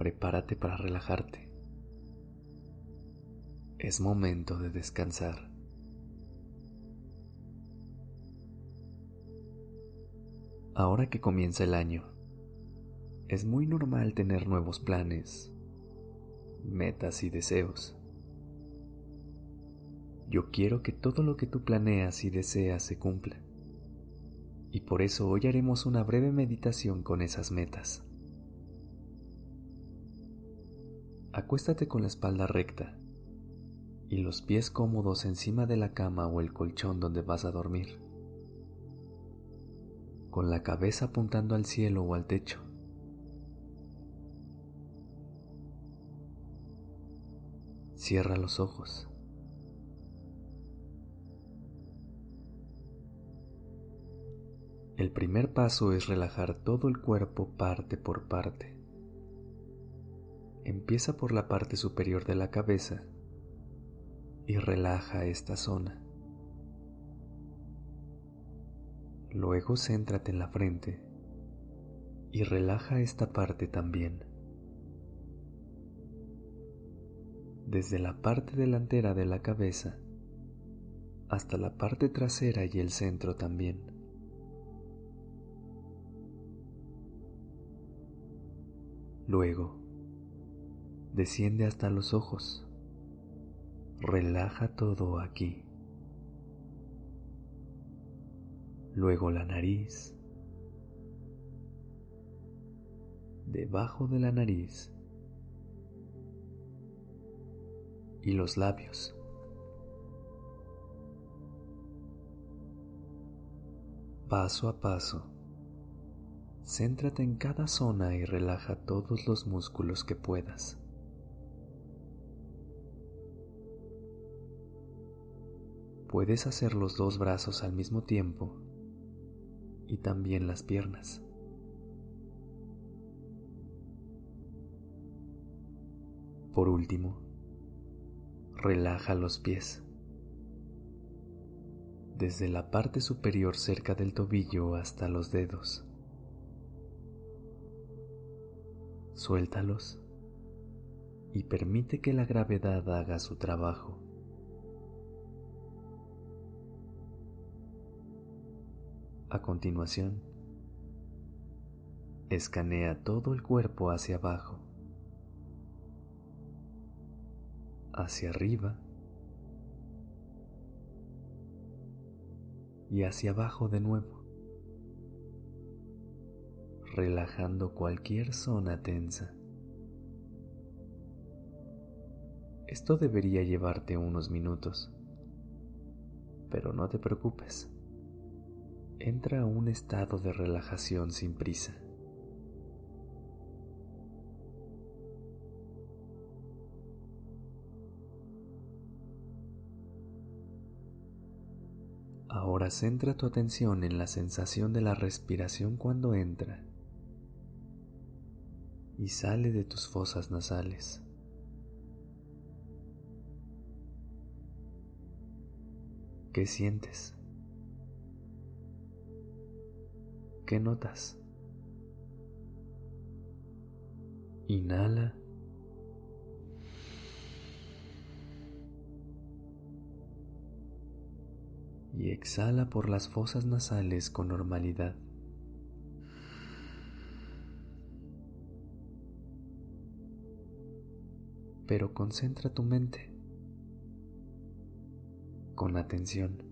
Prepárate para relajarte. Es momento de descansar. Ahora que comienza el año, es muy normal tener nuevos planes, metas y deseos. Yo quiero que todo lo que tú planeas y deseas se cumpla y por eso hoy haremos una breve meditación con esas metas. Acuéstate con la espalda recta y los pies cómodos encima de la cama o el colchón donde vas a dormir, con la cabeza apuntando al cielo o al techo. Cierra los ojos. El primer paso es relajar todo el cuerpo parte por parte. Empieza por la parte superior de la cabeza y relaja esta zona. Luego céntrate en la frente y relaja esta parte también. Desde la parte delantera de la cabeza hasta la parte trasera y el centro también. Luego, desciende hasta los ojos. Relaja todo aquí. Luego la nariz. Debajo de la nariz. Y los labios. Paso a paso Céntrate en cada zona y relaja todos los músculos que puedas. Puedes hacer los dos brazos al mismo tiempo y también las piernas. Por último, relaja los pies, desde la parte superior cerca del tobillo hasta los dedos. Suéltalos y permite que la gravedad haga su trabajo. A continuación, escanea todo el cuerpo hacia abajo, hacia arriba y hacia abajo de nuevo relajando cualquier zona tensa. Esto debería llevarte unos minutos, pero no te preocupes. Entra a un estado de relajación sin prisa. Ahora centra tu atención en la sensación de la respiración cuando entra y sale de tus fosas nasales. ¿Qué sientes? ¿Qué notas? Inhala. Y exhala por las fosas nasales con normalidad. pero concentra tu mente con atención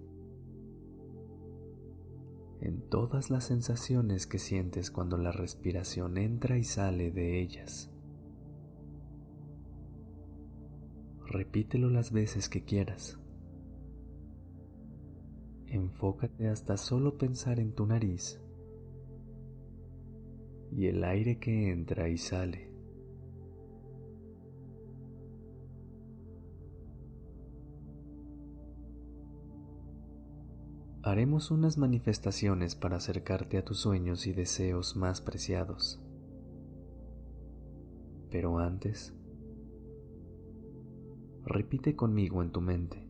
en todas las sensaciones que sientes cuando la respiración entra y sale de ellas. Repítelo las veces que quieras. Enfócate hasta solo pensar en tu nariz y el aire que entra y sale haremos unas manifestaciones para acercarte a tus sueños y deseos más preciados. Pero antes, repite conmigo en tu mente.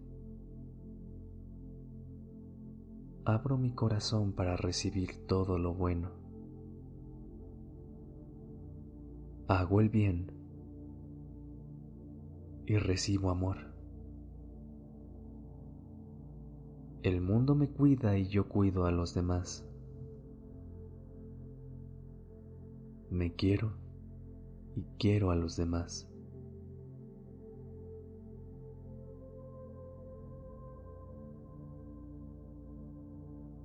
Abro mi corazón para recibir todo lo bueno. Hago el bien y recibo amor. El mundo me cuida y yo cuido a los demás. Me quiero y quiero a los demás.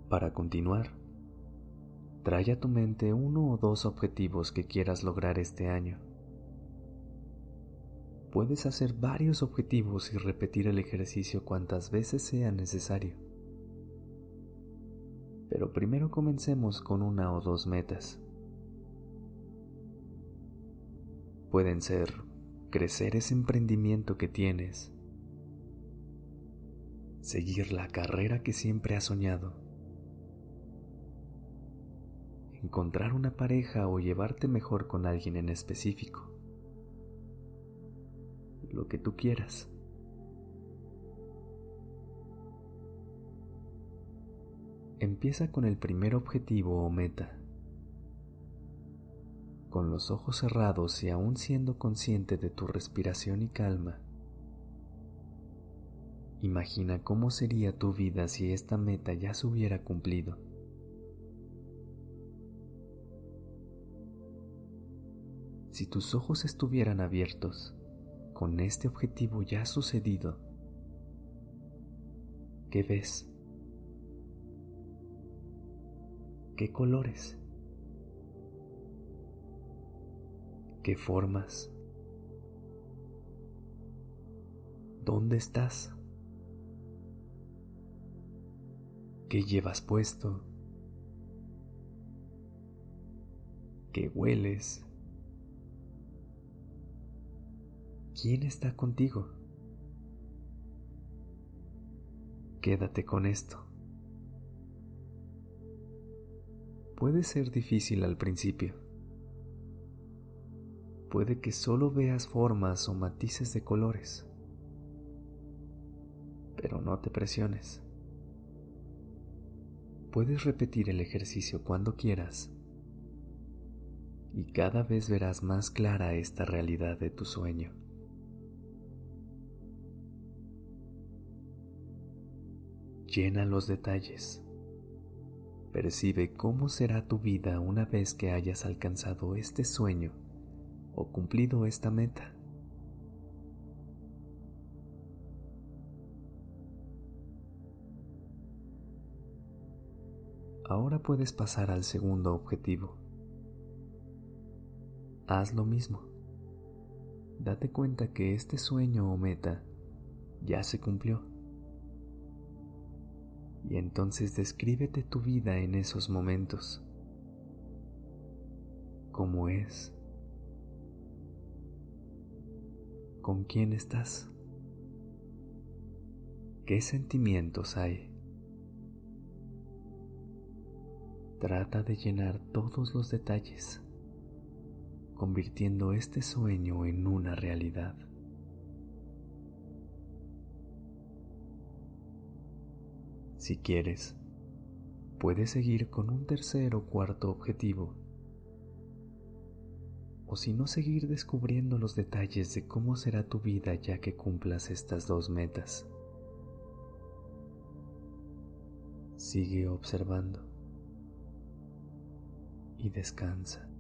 Para continuar, trae a tu mente uno o dos objetivos que quieras lograr este año. Puedes hacer varios objetivos y repetir el ejercicio cuantas veces sea necesario pero primero comencemos con una o dos metas. Pueden ser crecer ese emprendimiento que tienes, seguir la carrera que siempre has soñado, encontrar una pareja o llevarte mejor con alguien en específico, lo que tú quieras. Empieza con el primer objetivo o meta. Con los ojos cerrados y aún siendo consciente de tu respiración y calma, imagina cómo sería tu vida si esta meta ya se hubiera cumplido. Si tus ojos estuvieran abiertos con este objetivo ya sucedido, ¿qué ves? ¿Qué colores? ¿Qué formas? ¿Dónde estás? ¿Qué llevas puesto? ¿Qué hueles? ¿Quién está contigo? Quédate con esto. puede ser difícil al principio. Puede que solo veas formas o matices de colores, pero no te presiones. Puedes repetir el ejercicio cuando quieras y cada vez verás más clara esta realidad de tu sueño. Llena los detalles Percibe cómo será tu vida una vez que hayas alcanzado este sueño o cumplido esta meta. Ahora puedes pasar al segundo objetivo. Haz lo mismo. Date cuenta que este sueño o meta ya se cumplió y entonces descríbete tu vida en esos momentos. ¿Cómo es? ¿Con quién estás? ¿Qué sentimientos hay? Trata de llenar todos los detalles, convirtiendo este sueño en una realidad. Si quieres, puedes seguir con un tercer o cuarto objetivo. O si no, seguir descubriendo los detalles de cómo será tu vida ya que cumplas estas dos metas. Sigue observando y descansa.